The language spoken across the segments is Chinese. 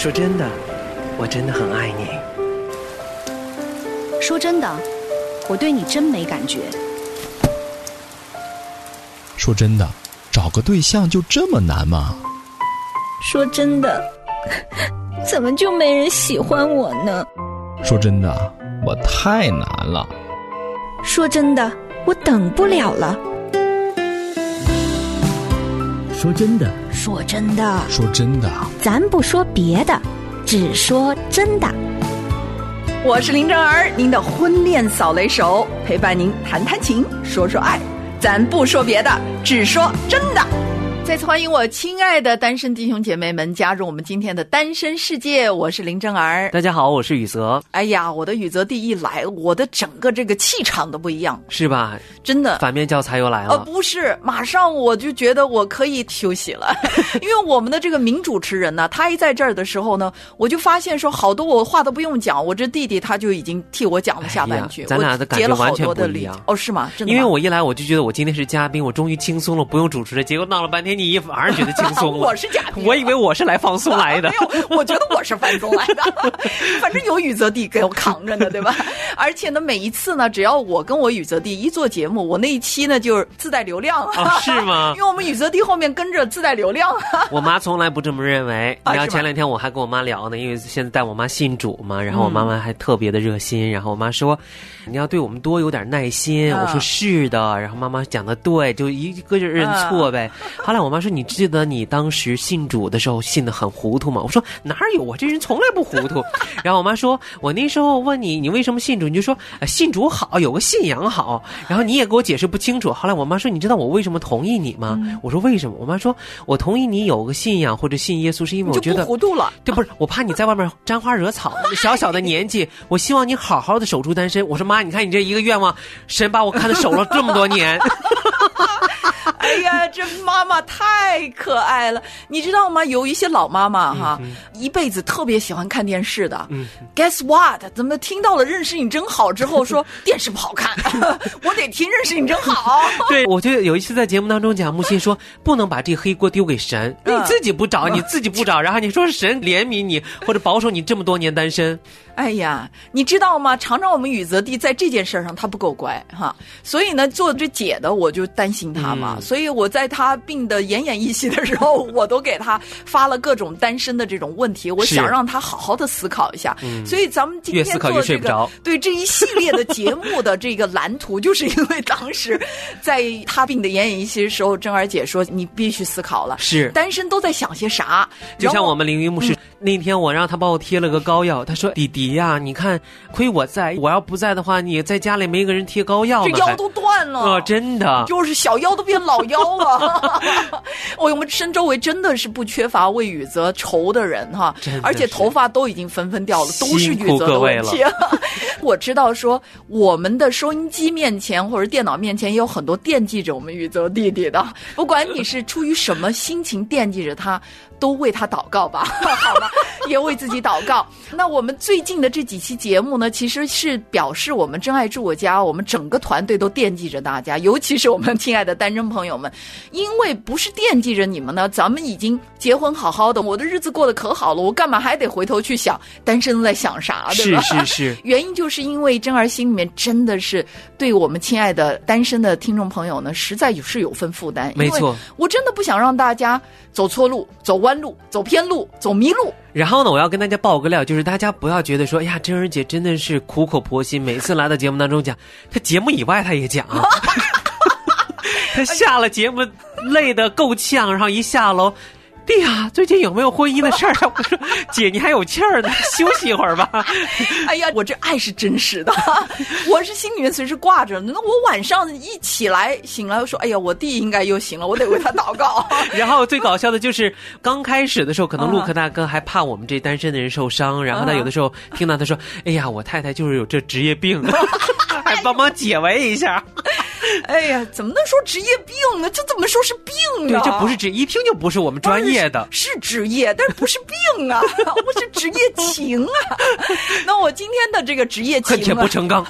说真的，我真的很爱你。说真的，我对你真没感觉。说真的，找个对象就这么难吗？说真的，怎么就没人喜欢我呢？说真的，我太难了。说真的，我等不了了。说真的，说真的，说真的，咱不说别的，只说真的。我是林正儿，您的婚恋扫雷手，陪伴您谈谈情，说说爱，咱不说别的，只说真的。再次欢迎我亲爱的单身弟兄姐妹们加入我们今天的单身世界，我是林正儿。大家好，我是雨泽，哎呀，我的雨泽弟一来，我的整个这个气场都不一样，是吧？真的。反面教材又来呃，了。不是，马上我就觉得我可以休息了，因为我们的这个名主持人呢，他一在这儿的时候呢，我就发现说好多我话都不用讲，我这弟弟他就已经替我讲了下半句，哎咱俩的感觉完全不一样哦，是吗？真的吗，因为我一来我就觉得我今天是嘉宾，我终于轻松了，不用主持了。结果闹了半天，你反而觉得轻松了。我是假的我以为我是来放松来的 没。有，我觉得我是放松来的，反正有雨泽弟给我扛着呢，对吧？而且呢，每一次呢，只要我跟我雨泽弟一做节目，我那一期呢就是自带流量，哦是吗因为我们雨泽弟后面跟着自带流量。我妈从来不这么认为。然后前两天我还跟我妈聊呢，因为现在带我妈信主嘛，然后我妈嗯妈还特别的热心，然后我妈说你要对我们多有点耐心。啊我说是的，然后妈妈讲的对，就一个劲儿认错呗。后来我妈说你记得你当时信主的时候信的很糊涂吗？我说哪有，我这人从来不糊涂。然后我妈说我那时候问你你为什么信主，你就说、呃信主好，有个信仰好。然后你也给我解释不清楚。后来我妈说你知道我为什么同意你吗？嗯我说为什么？我妈说我同意你有个信仰或者信耶稣，是因为我觉得糊涂了。对，不是我怕你在外面沾花惹草，小小的年纪，我希望你好好的守住单身。我说妈，你看你这一个愿望，神把我看的守了这么多年。哎呀，这妈妈太可爱了，你知道吗？有一些老妈妈哈，嗯一辈子特别喜欢看电视的。Guess what？怎么听到了《认识你真好》之后说电视不好看，我得听《认识你真好》。对，我就有一次在节目当中讲，木心说不能把这黑锅丢给神，你嗯自己不找，你自己不找，然后你说神怜悯你或者保守你这么多年单身，哎呀，你知道吗？常常我们雨泽弟在这件事儿上他不够乖哈，所以呢，做这姐的我就担心他嘛，嗯。所以我在他病的奄奄一息的时候，我都给他发了各种单身的这种问题，我想让他好好的思考一下。所以咱们今天做这个对这一系列的节目的这个蓝图，就是因为当时在他病的奄奄一息的时候，珍儿姐说你必须思考了，是。单身都在想些啥？就像我们凌云牧师、那天，我让他帮我贴了个膏药，他说：“弟弟呀、你看，亏我在，我要不在的话，你在家里没个人贴膏药。”这腰都断了，哦，真的。就是小腰都变老腰了。我们身周围真的是不缺乏为雨泽愁的人哈，而且头发都已经纷纷掉了，都是雨泽的问题。我知道说我们的收音机面前或者电脑面前也有很多惦记着我们雨泽弟弟的，不管你是出于什么心情惦记着他，都为他祷告吧，好吗？也为自己祷告。那我们最近的这几期节目呢，其实是表示我们真爱住我家，我们整个团队都惦记着大家，尤其是我们亲爱的单身朋友们，因为不是惦记着你们呢，咱们已经结婚好好的，我的日子过得可好了，我干嘛还得回头去想单身在想啥，对是吧？是是，原因就是因为真儿心里面真的是对我们亲爱的单身的听众朋友呢，实在有是有份负担。没错，我真的不想让大家走错路、走弯路、走偏路、走迷路。然后呢，我要跟大家爆个料，就是大家不要觉得说，哎呀，真儿姐真的是苦口婆心，每次来到节目当中讲，她节目以外她也讲。啊 她下了节目累得够呛，然后一下楼。弟呀，最近有没有婚姻的事儿啊？我说姐，你还有气儿呢，休息一会儿吧。哎呀，我这爱是真实的，我是心里面随时挂着。那我晚上一起来醒来，我说，哎呀，我弟应该又醒了，我得为他祷告。然后最搞笑的就是刚开始的时候，可能啊陆克大哥还怕我们这单身的人受伤，然后他有的时候听到他说：“哎呀，我太太就是有这职业病，还帮忙解围一下。哎呀，怎么能说职业病呢？这怎么说是病呢对呢？，这不是职，一听就不是我们专业的。是职业，但是不是病啊，我是职业情啊。那我今天的这个职业恨铁不成钢，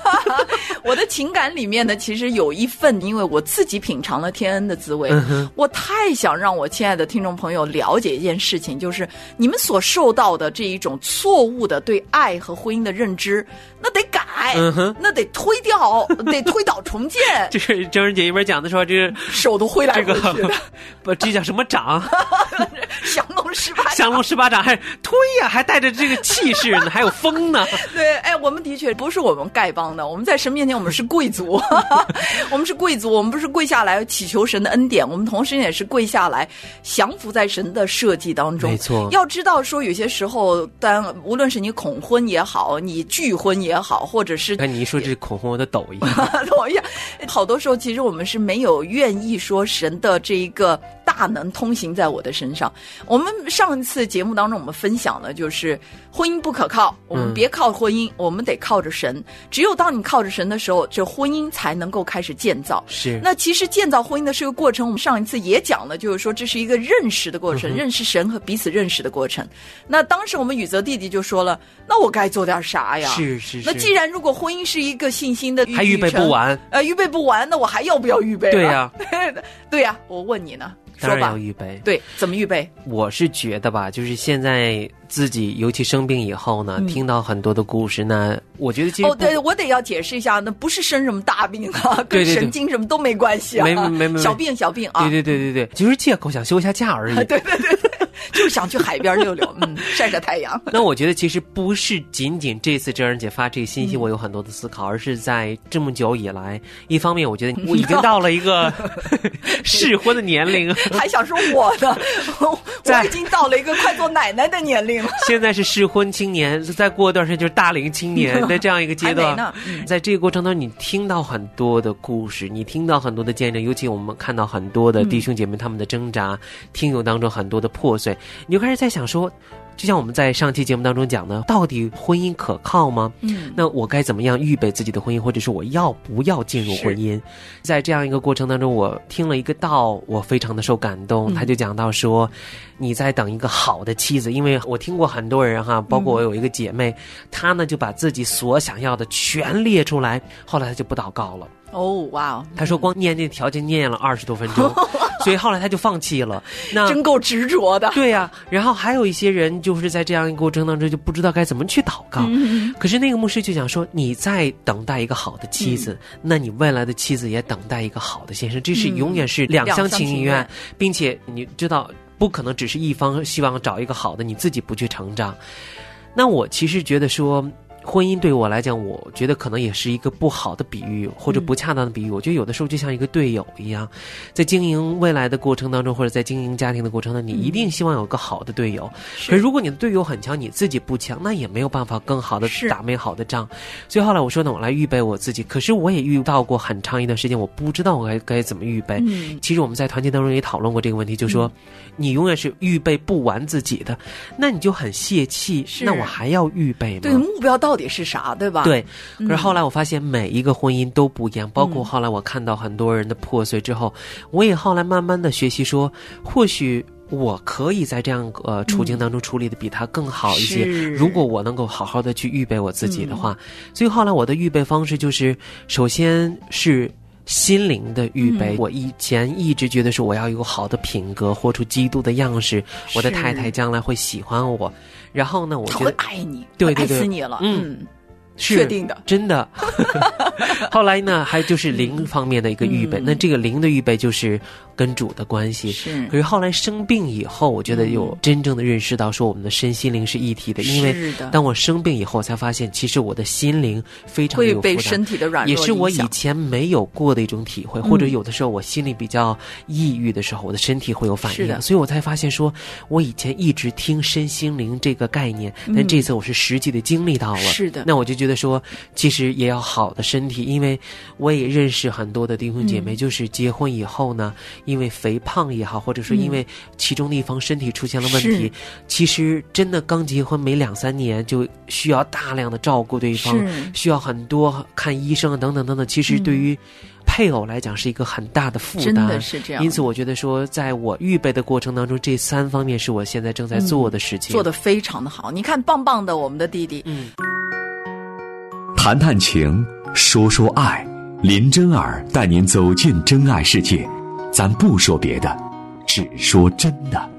我的情感里面呢，其实有一份，因为我自己品尝了天恩的滋味，我太想让我亲爱的听众朋友了解一件事情，就是你们所受到的这一种错误的对爱和婚姻的认知，那得改，嗯哼。那得推掉，得推倒重建，这是郑仁姐一边讲的时候，这个手都挥来这个挥去的，不，这叫什么掌？降龙十八掌降龙十八掌还推呀、还带着这个气势呢，还有风呢。对，哎，我们的确不是我们丐帮的，我们在神面前我们是贵族，我们是贵族，我们不是跪下来祈求神的恩典，我们同时也是跪下来降服在神的设计当中。没错要知道说有些时候，当无论是你恐婚也好，你拒婚也好，或者是哎你一说这恐婚，我的抖一下。同样，好多时候其实我们是没有愿意说神的这一个大能通行在我的身上。我们上一次节目当中我们分享的就是婚姻不可靠，我们嗯别靠婚姻，我们得靠着神。只有当你靠着神的时候，这婚姻才能够开始建造。是，那其实建造婚姻的是个过程，我们上一次也讲了，就是说这是一个认识的过嗯程，认识神和彼此认识的过程。那当时我们宇泽弟弟就说了，那我该做点啥呀？是是是。那既然如果婚姻是一个信心的还预备不完，呃，预备不完，那我还要不要预备？对呀、对呀、我问你呢，说当然要吧，预备。对，怎么预备？我是觉得吧，就是现在自己尤其生病以后呢，听到很多的故事，呢我觉得其实嗯哦，对，我得要解释一下，那不是生什么大病啊，跟神经什么都没关系啊，没没没没。小病小病啊，对对对对对，就是借口想休一下假而已。对对对对，就是想去海边溜溜，嗯，晒晒太阳。那我觉得其实不是仅仅这次郑人姐发这个信息，嗯 我有很多的思考，而是在这么久以来，一方面我觉得我已经到了一个适婚的年龄，还想说我的，我已经到了一个快做奶奶的年龄了。现在是适婚青年，再过一段时间就是大龄青年的这样一个阶段嗯。在这个过程当中，你听到很多的故事，你听到很多的见证，尤其我们看到很多的弟兄姐妹他们的挣扎，听友当中很多的破碎，你就开始在想说。就像我们在上期节目当中讲的，到底婚姻可靠吗？嗯，那我该怎么样预备自己的婚姻，或者是我要不要进入婚姻？在这样一个过程当中，我听了一个道，我非常的受感动。嗯他就讲到说，你在等一个好的妻子，因为我听过很多人哈，包括我有一个姐妹，她呢就把自己所想要的全列出来，后来她就不祷告了。哦，哇哦，他说光念那条件念了二十多分钟，所以后来他就放弃了。那真够执着的。对呀、然后还有一些人就是在这样一个过程当中就不知道该怎么去祷告。嗯可是那个牧师就讲说，你在等待一个好的妻子，嗯那你未来的妻子也等待一个好的先生，这是永远是两厢情愿，两厢情愿并且你知道，不可能只是一方希望找一个好的，你自己不去成长。那我其实觉得说。婚姻对我来讲，我觉得可能也是一个不好的比喻，或者不恰当的比喻。我觉得有的时候就像一个队友一样，在经营未来的过程当中，或者在经营家庭的过程当中，你一定希望有个好的队友。可是如果你的队友很强，你自己不强，那也没有办法更好的打美好的仗。所以后来我说呢，我来预备我自己。可是我也遇到过很长一段时间，我不知道我该该怎么预备。嗯其实我们在团结当中也讨论过这个问题，就说、你永远是预备不完自己的，那你就很泄气。那我还要预备吗？对，目标到底是啥，对吧？，对，可是后来我发现每一个婚姻都不一样，包括后来我看到很多人的破碎之后，我也后来慢慢的学习说，或许。我可以在这样呃处境当中处理的比他更好一些。是如果我能够好好的去预备我自己的话，所以后来我的预备方式就是，首先是心灵的预备。我以前一直觉得说我要有好的品格，活出基督的样式，我的太太将来会喜欢我。然后呢，我觉得爱你，对对对爱死你了。嗯确定的。真的。后来呢，还就是灵方面的一个预备。嗯那这个灵的预备就是跟主的关系。是可是后来生病以后，我觉得有真正的认识到说我们的身心灵是一体的。因为当我生病以后，才发现其实我的心灵非常会有负担被身体的软弱也是我以前没有过的一种体会，或者有的时候我心里比较抑郁的时候，我的身体会有反是的应，所以我才发现说，我以前一直听身心灵这个概念，但这次我是实际的经历到了。是的那我就觉得得说，其实也要好的身体，因为我也认识很多的弟兄姐妹，就是结婚以后呢，因为肥胖也好，或者说因为其中的一方身体出现了问题，其实真的刚结婚没两三年，就需要大量的照顾对方，需要很多看医生等等等等。其实对于配偶来讲是一个很大的负担，真的是这样。因此，我觉得说，在我预备的过程当中，这三方面是我现在正在做的事情，做的非常的好。你看，棒棒的，我们的弟弟。嗯。谈谈情，说说爱，林真儿带您走进真爱世界。咱不说别的，只说真的。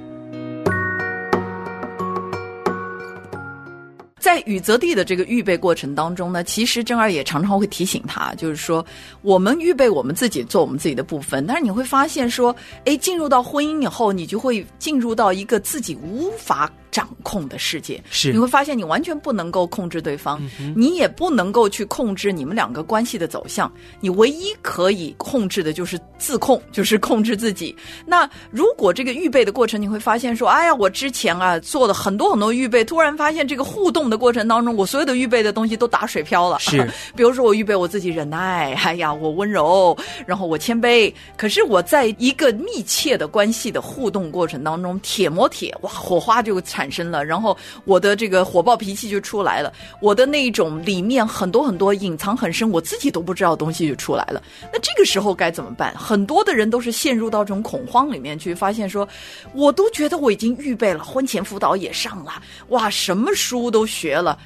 在宇泽地的这个预备过程当中呢，其实真儿也常常会提醒他，就是说，我们预备我们自己做我们自己的部分，但是你会发现说，哎，进入到婚姻以后，你就会进入到一个自己无法。掌控的世界是，你会发现你完全不能够控制对方，你也不能够去控制你们两个关系的走向。你唯一可以控制的就是自控，就是控制自己。那如果这个预备的过程，你会发现说，哎呀，我之前啊做了很多很多预备，突然发现这个互动的过程当中，我所有的预备的东西都打水漂了。是，比如说我预备我自己忍耐，哎呀，我温柔，然后我谦卑。可是我在一个密切的关系的互动过程当中，铁磨铁，哇，火花就产。产生了，然后我的这个火爆脾气就出来了，我的那一种里面很多很多隐藏很深，我自己都不知道的东西就出来了。那这个时候该怎么办？很多的人都是陷入到这种恐慌里面去，发现说，我都觉得我已经预备了，婚前辅导也上了，哇，什么书都学了。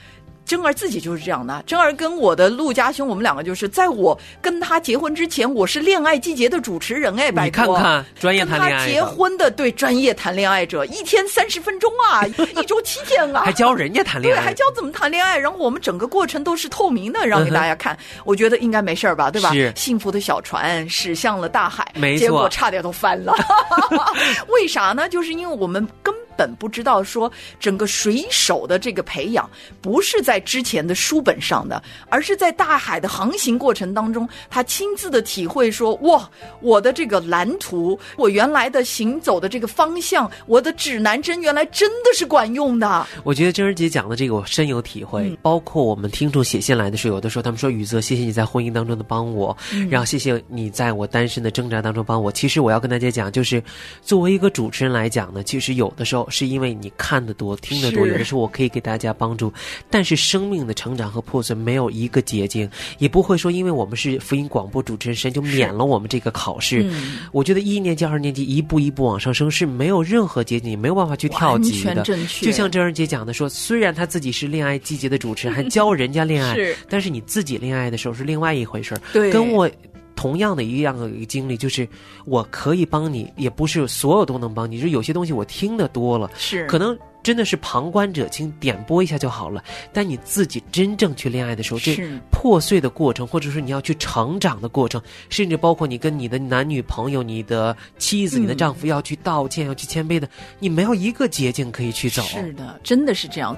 真儿自己就是这样的。真儿跟我的陆家兄，我们两个就是在我跟他结婚之前，我是恋爱季节的主持人哎，拜托，你看看专业谈恋爱，结婚的对专业谈恋爱者，一天三十分钟啊，一周七天啊，还教人家谈恋爱，对，还教怎么谈恋爱，然后我们整个过程都是透明的，让给大家看。我觉得应该没事吧，对吧？是幸福的小船驶向了大海，没错，结果差点都翻了。为啥呢？就是因为我们根本不知道说整个水手的这个培养不是在。之前的书本上的，而是在大海的航行过程当中，他亲自的体会说：“哇，我的这个蓝图，我原来的行走的这个方向，我的指南针原来真的是管用的。”我觉得珍儿姐讲的这个我深有体会。包括我们听众写信来的时候，有的时候他们说：“雨泽，谢谢你在婚姻当中的帮我，然后谢谢你在我单身的挣扎当中帮我。”其实我要跟大家讲，就是作为一个主持人来讲呢，其实有的时候是因为你看得多、听得多，有的时候我可以给大家帮助，但是。生命的成长和破碎没有一个捷径，也不会说因为我们是福音广播主持人，神就免了我们这个考试。我觉得一年级、二年级一步一步往上升是没有任何捷径，没有办法去跳级的。就像郑儿姐讲的说，虽然她自己是恋爱季节的主持人，还教人家恋爱，但是你自己恋爱的时候是另外一回事儿。对，跟我同样的一样的一个经历，就是我可以帮你，也不是所有都能帮你。就有些东西我听得多了，是可能。真的是旁观者清，点拨一下就好了。但你自己真正去恋爱的时候，这破碎的过程，或者说你要去成长的过程，甚至包括你跟你的男女朋友、你的妻子、你的丈夫要去道歉、要去谦卑的，你没有一个捷径可以去走。是的，真的是这样。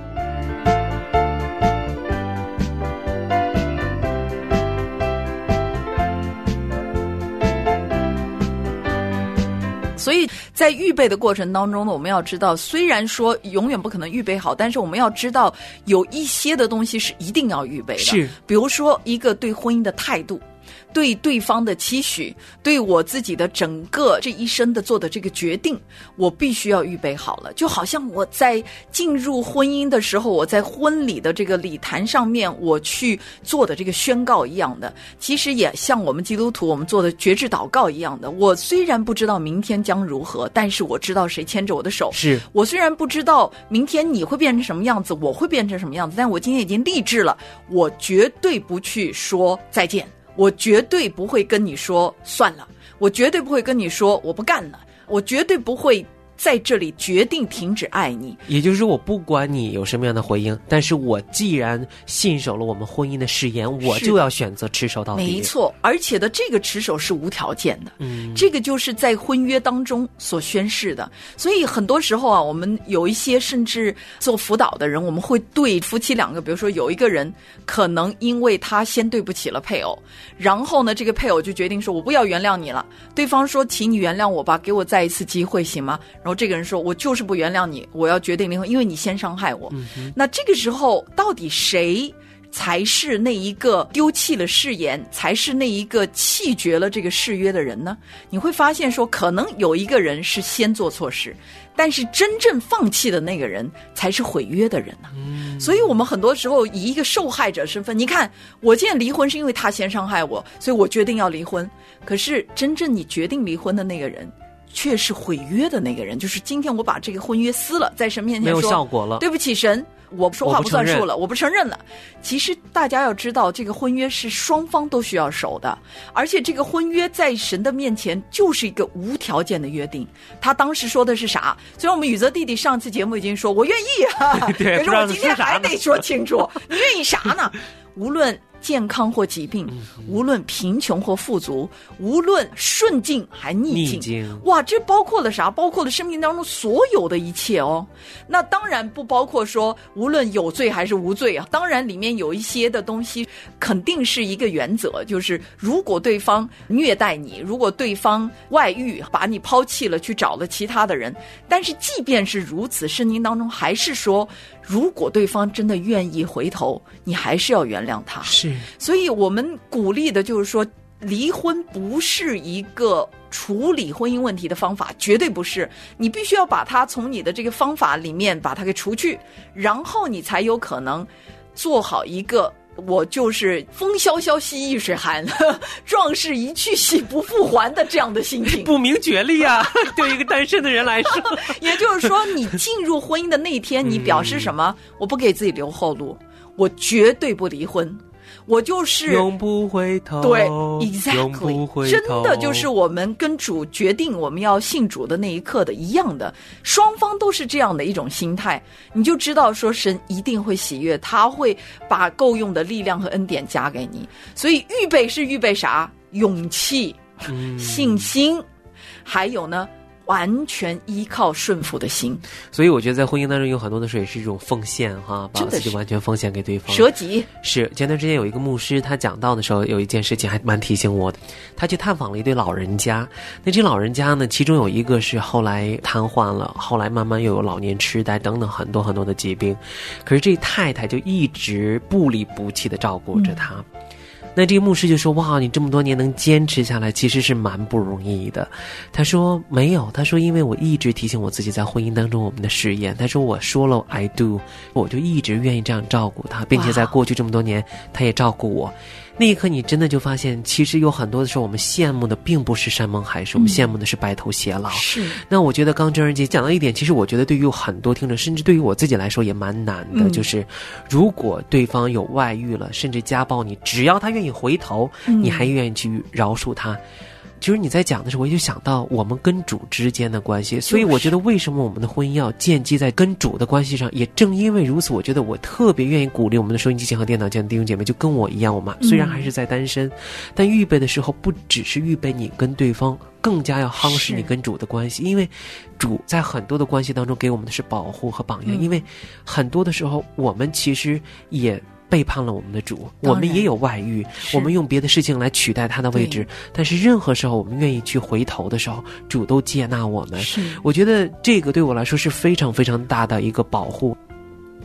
所以在预备的过程当中呢，我们要知道，虽然说永远不可能预备好，但是我们要知道有一些的东西是一定要预备的。是，比如说一个对婚姻的态度。对对方的期许，对我自己的整个这一生的做的这个决定，我必须要预备好了。就好像我在进入婚姻的时候，我在婚礼的这个礼坛上面，我去做的这个宣告一样的，其实也像我们基督徒我们做的绝志祷告一样的。我虽然不知道明天将如何，但是我知道谁牵着我的手。是我虽然不知道明天你会变成什么样子，我会变成什么样子，但我今天已经立志了，我绝对不去说再见。我绝对不会跟你说算了，我绝对不会跟你说我不干了，我绝对不会。在这里决定停止爱你，也就是说，我不管你有什么样的回应，但是我既然信守了我们婚姻的誓言，我就要选择持守到底。没错，而且的这个持守是无条件的，嗯，这个就是在婚约当中所宣誓的。所以很多时候啊，我们有一些甚至做辅导的人，我们会对夫妻两个，比如说有一个人可能因为他先对不起了配偶，然后呢，这个配偶就决定说我不要原谅你了，对方说，请你原谅我吧，给我再一次机会，行吗？然后这个人说：“我就是不原谅你，我要决定离婚，因为你先伤害我。”那这个时候，到底谁才是那一个丢弃了誓言，才是那一个弃绝了这个誓约的人呢？你会发现说，可能有一个人是先做错事，但是真正放弃的那个人才是毁约的人呢、所以，我们很多时候以一个受害者身份，你看，我现在离婚是因为他先伤害我，所以我决定要离婚。可是，真正你决定离婚的那个人，却是毁约的那个人。就是今天我把这个婚约撕了，在神面没有前说效果了。对不起，神，我说话不算数了，我不承认了。其实大家要知道，这个婚约是双方都需要守的，而且这个婚约在神的面前就是一个无条件的约定。他当时说的是啥？虽然我们宇泽弟弟上次节目已经说我愿意 可是我今天还得说清楚，你愿意啥呢？无论。健康或疾病，嗯无论贫穷或富足，无论顺境还逆境哇，这包括了啥？包括了生命当中所有的一切哦。那当然不包括说无论有罪还是无罪啊。当然里面有一些的东西肯定是一个原则，就是如果对方虐待你，如果对方外遇把你抛弃了，去找了其他的人，但是即便是如此，圣经当中还是说，如果对方真的愿意回头，你还是要原谅他。是所以我们鼓励的就是说，离婚不是一个处理婚姻问题的方法，绝对不是。你必须要把它从你的这个方法里面把它给除去，然后你才有可能做好一个。我就是风萧萧兮易水寒，壮士一去兮不复还的这样的心情。不明觉厉啊！对一个单身的人来说，也就是说，你进入婚姻的那一天，你表示什么？我不给自己留后路，我绝对不离婚，我就是永不回头。对，exactly，真的就是我们跟主决定我们要信主的那一刻的一样的，双方都是这样的一种心态，你就知道说神一定会喜悦，他会把够用的力量和恩典加给你。所以预备是预备啥？勇气、嗯信心，还有呢，完全依靠顺服的心，所以我觉得在婚姻当中有很多的时候也是一种奉献哈，把自己真的是完全奉献给对方。舍己。是前段时间有一个牧师，他讲到的时候，有一件事情还蛮提醒我的。他去探访了一对老人家，那这老人家呢，其中有一个是后来瘫痪了，后来慢慢又有老年痴呆等等很多很多的疾病，可是这太太就一直不离不弃的照顾着他。那这个牧师就说：“哇，你这么多年能坚持下来，其实是蛮不容易的。”他说：“没有，他说因为我一直提醒我自己在婚姻当中我们的誓言。他说我说了 I do，我就一直愿意这样照顾他，并且在过去这么多年，他也照顾我。那一刻，你真的就发现，其实有很多的时候，我们羡慕的并不是山盟海誓，我们羡慕的是白头偕老。是那我觉得刚郑仁杰讲到一点，其实我觉得对于很多听众，甚至对于我自己来说也蛮难的，嗯就是如果对方有外遇了，甚至家暴你，只要他愿意回头，嗯你还愿意去饶恕他。其实你在讲的时候，我就想到我们跟主之间的关系，所以我觉得为什么我们的婚姻要建基在跟主的关系上，也正因为如此，我觉得我特别愿意鼓励我们的收音机前和电脑前的弟兄姐妹，就跟我一样，我们虽然还是在单身，但预备的时候不只是预备你跟对方，更加要夯实你跟主的关系，因为主在很多的关系当中给我们的是保护和榜样，嗯因为很多的时候我们其实也。背叛了我们的主，我们也有外遇，我们用别的事情来取代他的位置，但是任何时候我们愿意去回头的时候，主都接纳我们。是，我觉得这个对我来说是非常非常大的一个保护。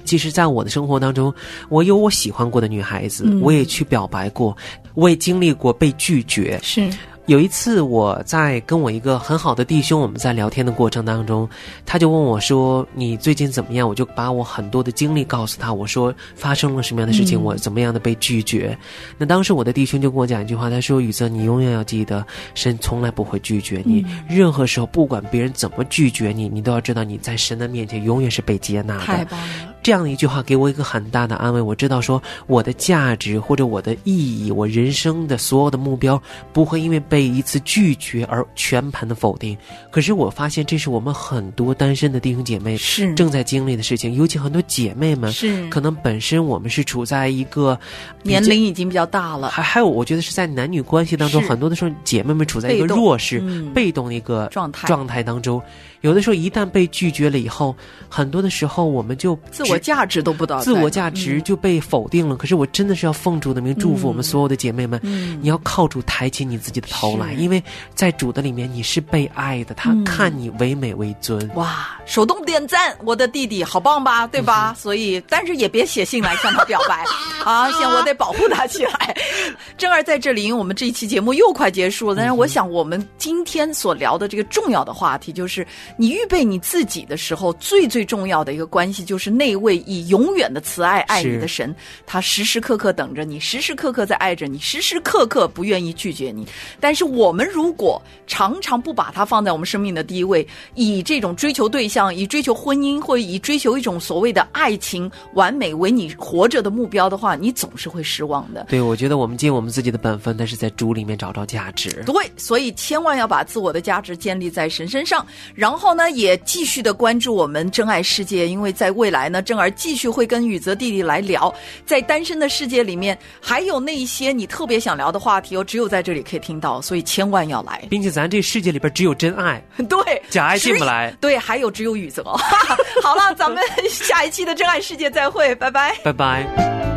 其实，在我的生活当中，我有我喜欢过的女孩子，嗯。我也去表白过，我也经历过被拒绝。是有一次，我在跟我一个很好的弟兄，我们在聊天的过程当中，他就问我说：“你最近怎么样？”我就把我很多的经历告诉他，我说发生了什么样的事情，嗯我怎么样的被拒绝。那当时我的弟兄就跟我讲一句话，他说：“宇泽，你永远要记得，神从来不会拒绝你。嗯任何时候，不管别人怎么拒绝你，你都要知道你在神的面前永远是被接纳的。”太棒了，这样的一句话给我一个很大的安慰。我知道说我的价值或者我的意义，我人生的所有的目标不会因为被一次拒绝而全盘的否定。可是我发现这是我们很多单身的弟兄姐妹是。正在经历的事情，尤其很多姐妹们。是。可能本身我们是处在一个年龄已经比较大了，还还有，我觉得是在男女关系当中，很多的时候姐妹们处在一个弱势、嗯。被动的一个状态。状态当中。有的时候一旦被拒绝了以后，很多的时候我们就自我我价值都不知道在哪，自我价值就被否定了。可是我真的是要奉主的名祝福我们所有的姐妹们，嗯。你要靠主抬起你自己的头来，是因为在主的里面你是被爱的，他嗯看你唯美为尊。哇，手动点赞，我的弟弟好棒吧，对吧？所以，但是也别写信来向他表白 啊，先我得保护他起来。正儿在这里，因为我们这一期节目又快结束了，但是我想我们今天所聊的这个重要的话题，就是你预备你自己的时候，最最重要的一个关系，就是那位以永远的慈爱爱你的神，他时时刻刻等着你，时时刻刻在爱着你，时时刻刻不愿意拒绝你。但但是我们如果常常不把它放在我们生命的第一位，以这种追求对象，以追求婚姻，或以追求一种所谓的爱情完美为你活着的目标的话，你总是会失望的。对，我觉得我们尽我们自己的本分，但是在主里面找到价值。对，所以千万要把自我的价值建立在神身上，然后呢，也继续的关注我们真爱世界，因为在未来呢，正儿继续会跟宇泽弟弟来聊，在单身的世界里面，还有那一些你特别想聊的话题哦，只有在这里可以听到，所以千万要来。并且咱这世界里边只有真爱，对，假爱进不来对，还有只有雨泽。好了，咱们下一期的真爱世界再会，拜拜。拜拜。